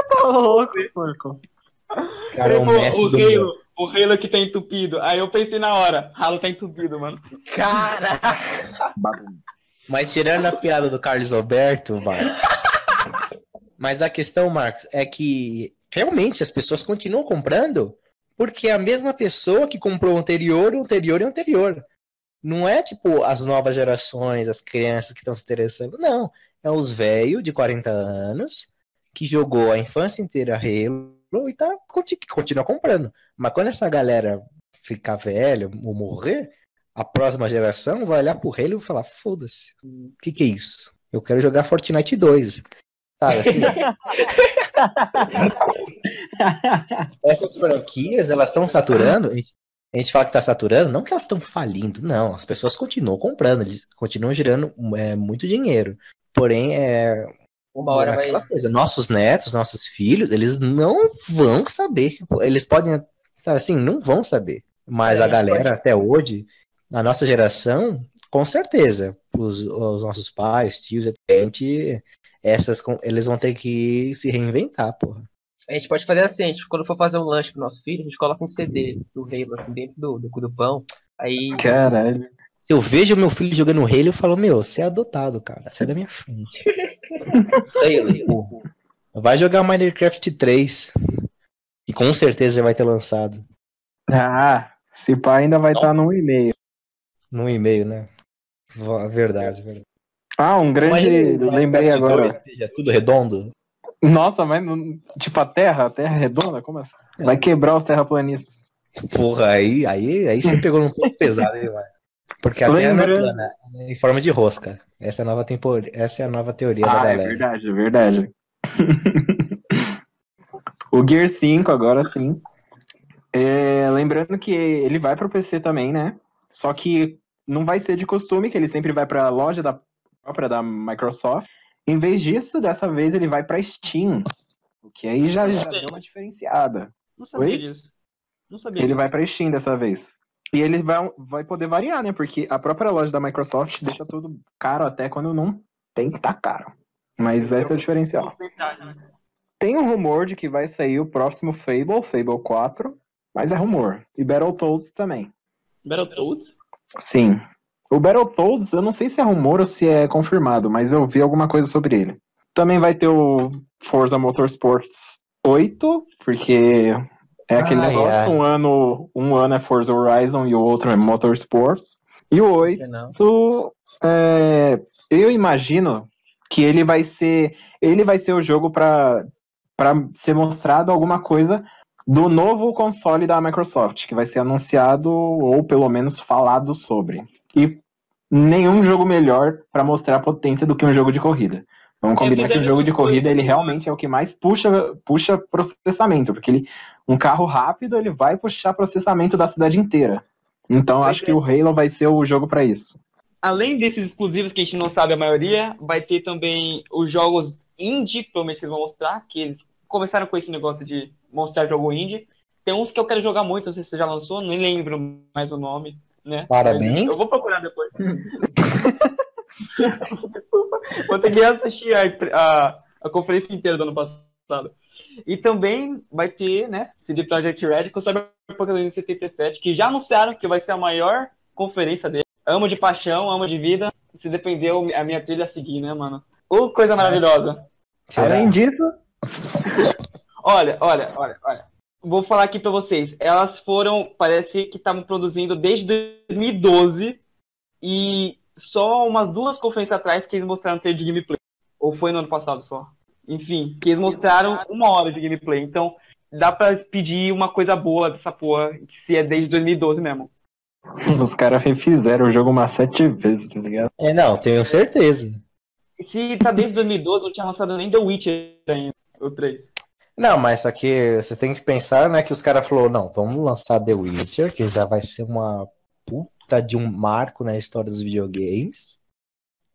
Tá louco, porco. Cara, é o o, mestre o do Halo, o Halo que tá entupido. Aí eu pensei na hora, ralo tá entupido, mano. Cara, Mas tirando a piada do Carlos Alberto, Marcos. Mas a questão, Marcos, é que realmente as pessoas continuam comprando porque é a mesma pessoa que comprou o anterior, o anterior e o anterior. Não é tipo as novas gerações, as crianças que estão se interessando. Não. É os velhos de 40 anos que jogou a infância inteira Halo e tá, continua comprando. Mas quando essa galera ficar velha ou morrer, a próxima geração vai olhar pro Halo e falar: foda-se, o que, que é isso? Eu quero jogar Fortnite 2. Sabe assim? <laughs> Essas franquias, elas estão saturando. A gente, a gente fala que tá saturando, não que elas estão falindo, não. As pessoas continuam comprando, eles continuam gerando é, muito dinheiro. Porém, é, uma hora é vai. aquela coisa. Nossos netos, nossos filhos, eles não vão saber. Eles podem, sabe assim, não vão saber. Mas É, a galera, até hoje, a nossa geração, com certeza, os, os nossos pais, tios, a gente, essas, com- eles vão ter que se reinventar, porra. A gente pode fazer assim, a gente, quando for fazer um lanche pro nosso filho, a gente coloca um CD do Halo, assim, dentro do, do cu do pão. Aí. Caralho. Se eu vejo meu filho jogando Halo, eu falo, meu, você é adotado, cara. Sai da minha frente. Halo. <laughs> Vai jogar Minecraft 3. E com certeza já vai ter lançado. Ah, esse pá ainda vai estar no e-mail. No e-mail, né? Verdade, verdade. Ah, um grande. Imagina Lembrei agora. 2 seja tudo redondo. Nossa, mas não- tipo a Terra, a Terra é redonda? Como assim? Vai quebrar os terraplanistas. Porra, aí, aí, aí você pegou num ponto pesado, hein, mano? Porque a Terra não é plana, é em forma de rosca. Essa é a nova, tempo... Essa é a nova teoria da Ah, é galera. verdade, é verdade. <laughs> o Gear 5 agora sim. É, lembrando que ele vai pro PC também, né? Só que não vai ser de costume, que ele sempre vai pra loja da própria da Microsoft. Em vez disso, dessa vez ele vai pra Steam. O que aí já, já deu uma diferenciada. Não sabia Oi? disso. Não sabia. Ele disso. vai pra Steam dessa vez. E ele vai, vai poder variar, né? Porque a própria loja da Microsoft deixa tudo caro até quando não tem que estar caro. Mas esse é o diferencial. Tem um rumor de que vai sair o próximo Fable, Fable 4, mas é rumor. E Battletoads também. Battletoads? Sim. O Battletoads, eu não sei se é rumor ou se é confirmado, mas eu vi alguma coisa sobre ele. Também vai ter o Forza Motorsports 8, porque é aquele Ai, negócio, um ano, um ano é Forza Horizon e o outro é Motorsports. E o 8 Não. Isso, é, eu imagino que ele vai ser ele vai ser o jogo para para ser mostrado alguma coisa do novo console da Microsoft que vai ser anunciado ou pelo menos falado sobre. E nenhum jogo melhor para mostrar a potência do que um jogo de corrida. Vamos combinar que o fizeram jogo de corrida ele realmente é o que mais puxa puxa processamento porque ele um carro rápido ele vai puxar processamento da cidade inteira. Então acho é. que o Halo vai ser o jogo para isso. Além desses exclusivos que a gente não sabe a maioria, vai ter também os jogos indie, provavelmente que eles vão mostrar, que eles começaram com esse negócio de mostrar jogo indie. Tem uns que eu quero jogar muito, não sei se você já lançou, nem lembro mais o nome, né? Parabéns. Eu vou procurar depois. Desculpa, vou ter que assistir a, a, a conferência inteira do ano passado. E também vai ter, né, CD Projekt Red com Cyberpunk 2077, que já anunciaram que vai ser a maior conferência dele. Amo de paixão, amo de vida. Se depender, a minha trilha a seguir, né, mano? Ô, coisa maravilhosa. Será? Além disso, Olha, olha, olha, olha. Vou falar aqui pra vocês. Elas foram, parece que estavam produzindo desde 2012 e só umas duas conferências atrás que eles mostraram ter de gameplay. Ou foi no ano passado só. Enfim, que eles mostraram uma hora de gameplay. Então, dá pra pedir uma coisa boa dessa porra, que se é desde 2012 mesmo. os caras refizeram o jogo umas sete vezes, tá ligado? É, não, tenho certeza. Se tá desde 2012, não tinha lançado nem The Witcher ainda, o 3. Não, mas só que você tem que pensar, né, que os caras falaram, não, vamos lançar The Witcher, que já vai ser uma puta de um marco na história dos videogames.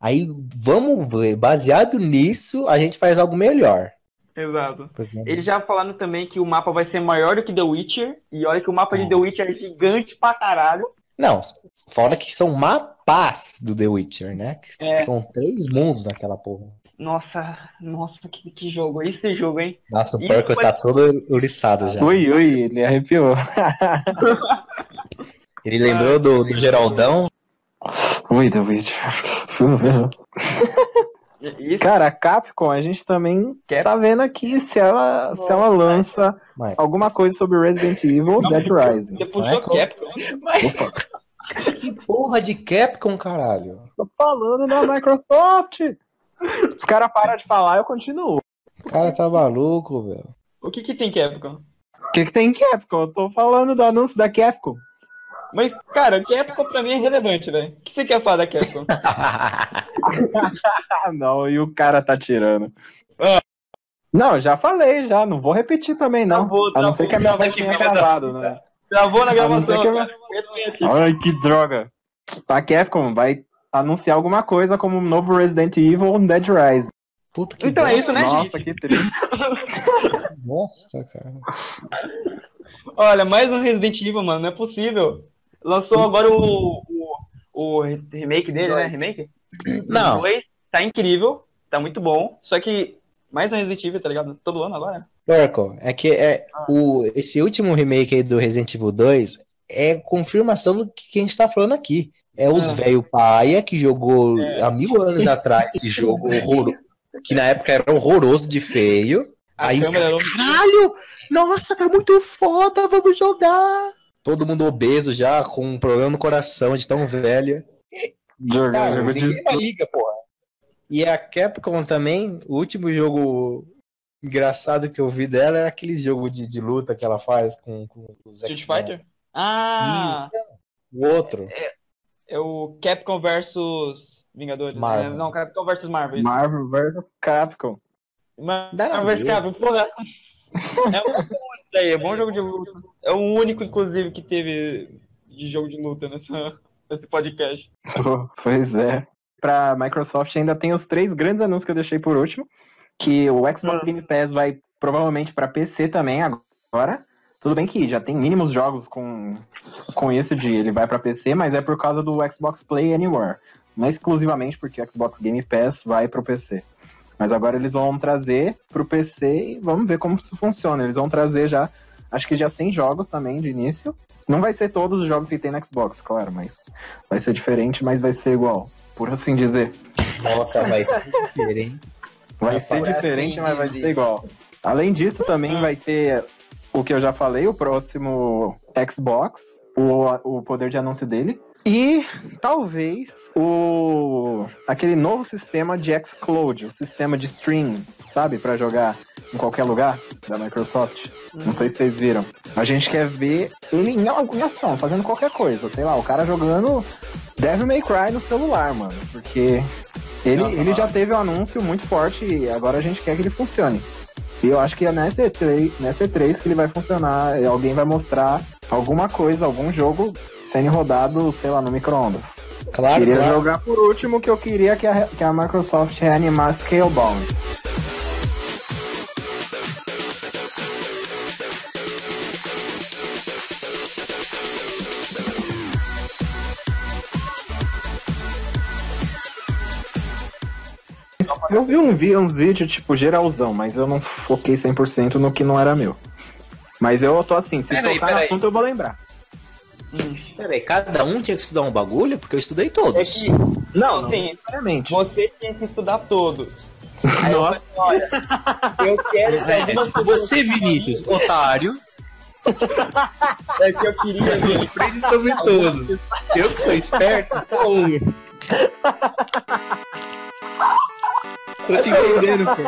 Aí vamos ver, baseado nisso, a gente faz algo melhor. Exato. Porque- Eles já falaram também que o mapa vai ser maior do que The Witcher. E olha que o mapa de Ah. The Witcher é gigante pra caralho. Não, fora que são mapas do The Witcher, né? É. São três mundos naquela porra. Nossa, nossa, que, que jogo. Esse jogo, hein? Nossa, o porco foi- tá todo ouriçado já. Ui, ui, ele arrepiou. <laughs> Ele lembrou do, do Geraldão. Ui, Witcher. Isso, Cara, a Capcom, a gente também Cap- tá vendo aqui se ela, se ela lança Mas, alguma coisa sobre Resident Evil Dead Rising. você puxou? Capcom. Opa, que porra de Capcom, caralho? tô falando da Microsoft. <laughs> Os caras param de falar, eu continuo. O cara tá maluco, velho. O que que tem Capcom? O que, que tem em Capcom? Eu tô falando do anúncio da Capcom. Mas, cara, Capcom pra mim é relevante, velho. O que você quer falar da Capcom? <laughs> <laughs> Não, e o cara tá tirando. Ah. Não, já falei, já. Não vou repetir também, não. Travou, a não ser travou. que a minha voz Que tenha da gravado, né? Travou na gravação, que. Repete. Ai, que droga. A Capcom vai anunciar alguma coisa como um novo Resident Evil Dead Rising. Puta que Então é isso, né, Nossa, gente? que triste. <laughs> Nossa, cara. Olha, mais um Resident Evil, mano. Não é possível. Lançou agora o, o, o remake dele, né? Remake? Não. Tá incrível. Tá muito bom. Só que mais um Resident Evil, tá ligado? Todo ano agora. Porco, é que é, o, esse último remake aí do Resident Evil 2 é confirmação do que a gente tá falando aqui. É os Ah. velho paia que jogou É. há mil anos atrás esse jogo <laughs> horroroso, que na época era horroroso de feio. A Aí os caras, não- caralho, nossa, tá muito foda, vamos jogar. Todo mundo obeso já, com um problema no coração de tão velho. Jogar Cara, de ninguém mais liga, porra. E a Capcom também, o último jogo engraçado que eu vi dela era aquele jogo de, de luta que ela faz com, com os Street X-Men. Fighter? Ah! O outro. É o Capcom versus Vingadores. Marvel. né? Não, Capcom versus Marvel. isso. Marvel vs Capcom. Marvel Dá na versus. Capcom, porra. É um daí, é bom jogo de luta. É o único, inclusive, que teve de jogo de luta nessa, nesse podcast. Pois é. Pra Microsoft ainda tem os três grandes anúncios que eu deixei por último. Que o Xbox Ah. Game Pass vai provavelmente pra PC também agora. Tudo bem que já tem mínimos jogos com, com isso de ele vai pra PC, mas é por causa do Xbox Play Anywhere. Não é exclusivamente porque o Xbox Game Pass vai pro PC. Mas agora eles vão trazer pro PC e vamos ver como isso funciona. Eles vão trazer já, acho que já 100 jogos também de início. Não vai ser todos os jogos que tem no Xbox, claro, mas vai ser diferente, mas vai ser igual, por assim dizer. Nossa, vai ser <laughs> diferente. Vai ser diferente, assim mas vai ser igual. Além disso, também vai ter o que eu já falei, o próximo Xbox, o, o poder de anúncio dele. E talvez o aquele novo sistema de xCloud, o sistema de stream, sabe, Pra jogar em qualquer lugar da Microsoft. Não sei se vocês viram. A gente quer ver ele em, em ação, fazendo qualquer coisa, sei lá, o cara jogando Devil May Cry no celular, mano, porque ele, ele já teve um anúncio muito forte e agora a gente quer que ele funcione. E eu acho que é nessa E3, nessa E3 que ele vai funcionar. e Alguém vai mostrar alguma coisa, algum jogo sendo rodado, sei lá, no micro-ondas. Claro, queria claro. jogar por último que eu queria que a, que a Microsoft reanimar Scalebound. Eu vi um vi- uns vídeos, tipo, geralzão, mas eu não foquei 100% no que não era meu. Mas eu tô assim, se Peraí, tocar no peraí. assunto eu vou lembrar. Peraí, cada um tinha que estudar um bagulho? Porque eu estudei todos. É que Não, não Sim. necessariamente. você tinha que estudar todos. <laughs> Aí eu Nossa. falei, olha, eu quero que É, algumas tipo, você, <laughs> Vinícius, otário, É que eu queria ver. aprende sobre todos. Eu que sou esperto, <laughs> sou um. Tô te entendendo, <laughs> pô.